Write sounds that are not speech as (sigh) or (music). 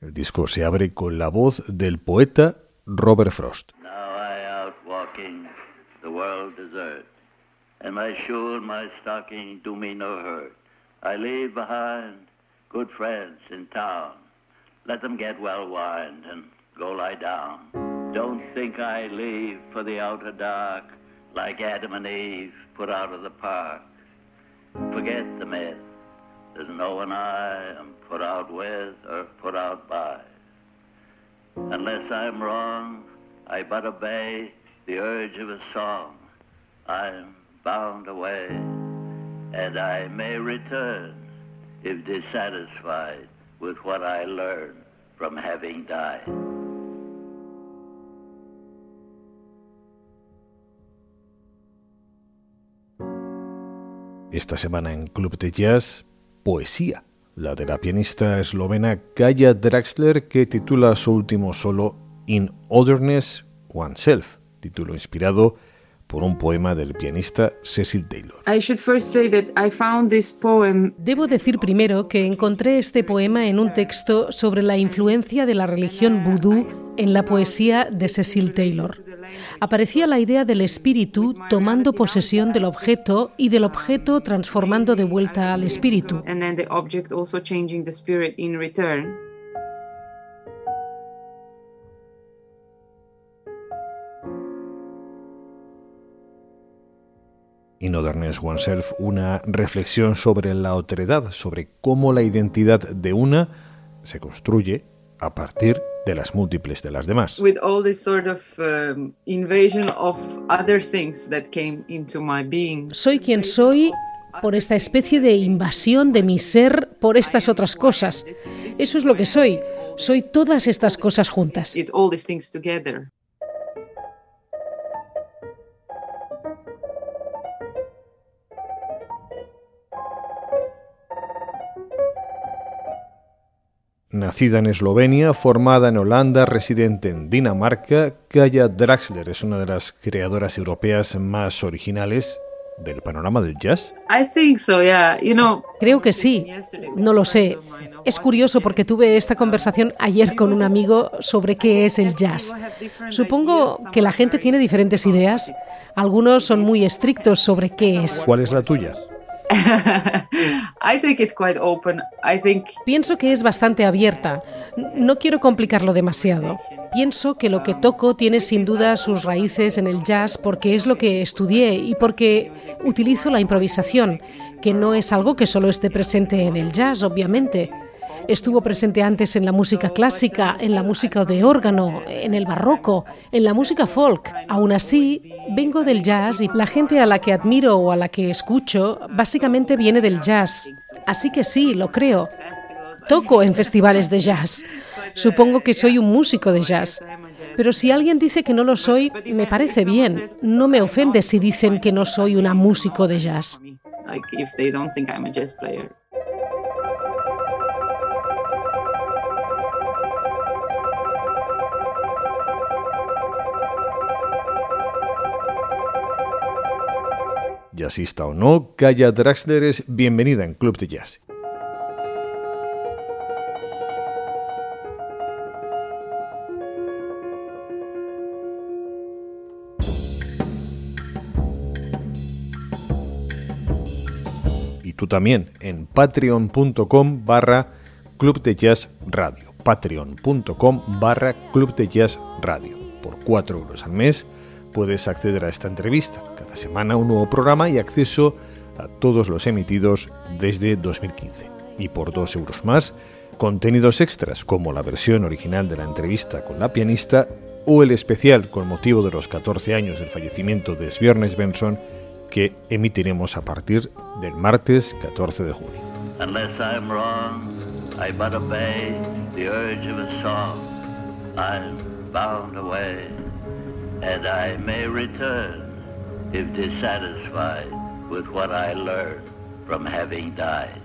El disco se abre con la voz del poeta Robert Frost. No walking the world deserted and my shoe and my stocking do me no hurt. I leave behind good friends in town. Let them get well wined and go lie down. Don't think I leave for the outer dark like Adam and Eve put out of the park. Forget the myth. There's no one I am put out with or put out by. Unless I'm wrong, I but obey the urge of a song. I'm bound away, and I may return if dissatisfied with what I learned from having died. Esta semana en Club de Jazz, poesía, la de la pianista eslovena Kaya Draxler que titula su último solo In Otherness Oneself, título inspirado por un poema del pianista Cecil Taylor. Debo decir primero que encontré este poema en un texto sobre la influencia de la religión vudú en la poesía de Cecil Taylor. Aparecía la idea del espíritu tomando posesión del objeto y del objeto transformando de vuelta al espíritu. In Otherness Oneself, una reflexión sobre la otredad, sobre cómo la identidad de una se construye a partir de las múltiples de las demás. With all this sort of um, invasion of other things that came into my being. Soy quien soy por esta especie de invasión de mi ser por estas otras cosas. Eso es lo que soy. Soy todas estas cosas juntas. It's all these things together. Nacida en Eslovenia, formada en Holanda, residente en Dinamarca, Kaya Draxler es una de las creadoras europeas más originales del panorama del jazz. Creo que sí. No lo sé. Es curioso porque tuve esta conversación ayer con un amigo sobre qué es el jazz. Supongo que la gente tiene diferentes ideas. Algunos son muy estrictos sobre qué es. ¿Cuál es la tuya? (laughs) Pienso que es bastante abierta. No quiero complicarlo demasiado. Pienso que lo que toco tiene sin duda sus raíces en el jazz porque es lo que estudié y porque utilizo la improvisación, que no es algo que solo esté presente en el jazz, obviamente. Estuvo presente antes en la música clásica, en la música de órgano, en el barroco, en la música folk. Aún así, vengo del jazz y la gente a la que admiro o a la que escucho básicamente viene del jazz. Así que sí, lo creo. Toco en festivales de jazz. Supongo que soy un músico de jazz. Pero si alguien dice que no lo soy, me parece bien. No me ofende si dicen que no soy una músico de jazz. Jazzista o no, Kaya Draxler es bienvenida en Club de Jazz. Y tú también en patreon.com barra Club de Jazz Radio. Patreon.com barra Club de Jazz Radio. Por 4 euros al mes puedes acceder a esta entrevista. Cada semana un nuevo programa y acceso a todos los emitidos desde 2015. Y por dos euros más, contenidos extras como la versión original de la entrevista con la pianista o el especial con motivo de los 14 años del fallecimiento de Sviernes Benson que emitiremos a partir del martes 14 de junio. And I may return if dissatisfied with what I learned from having died.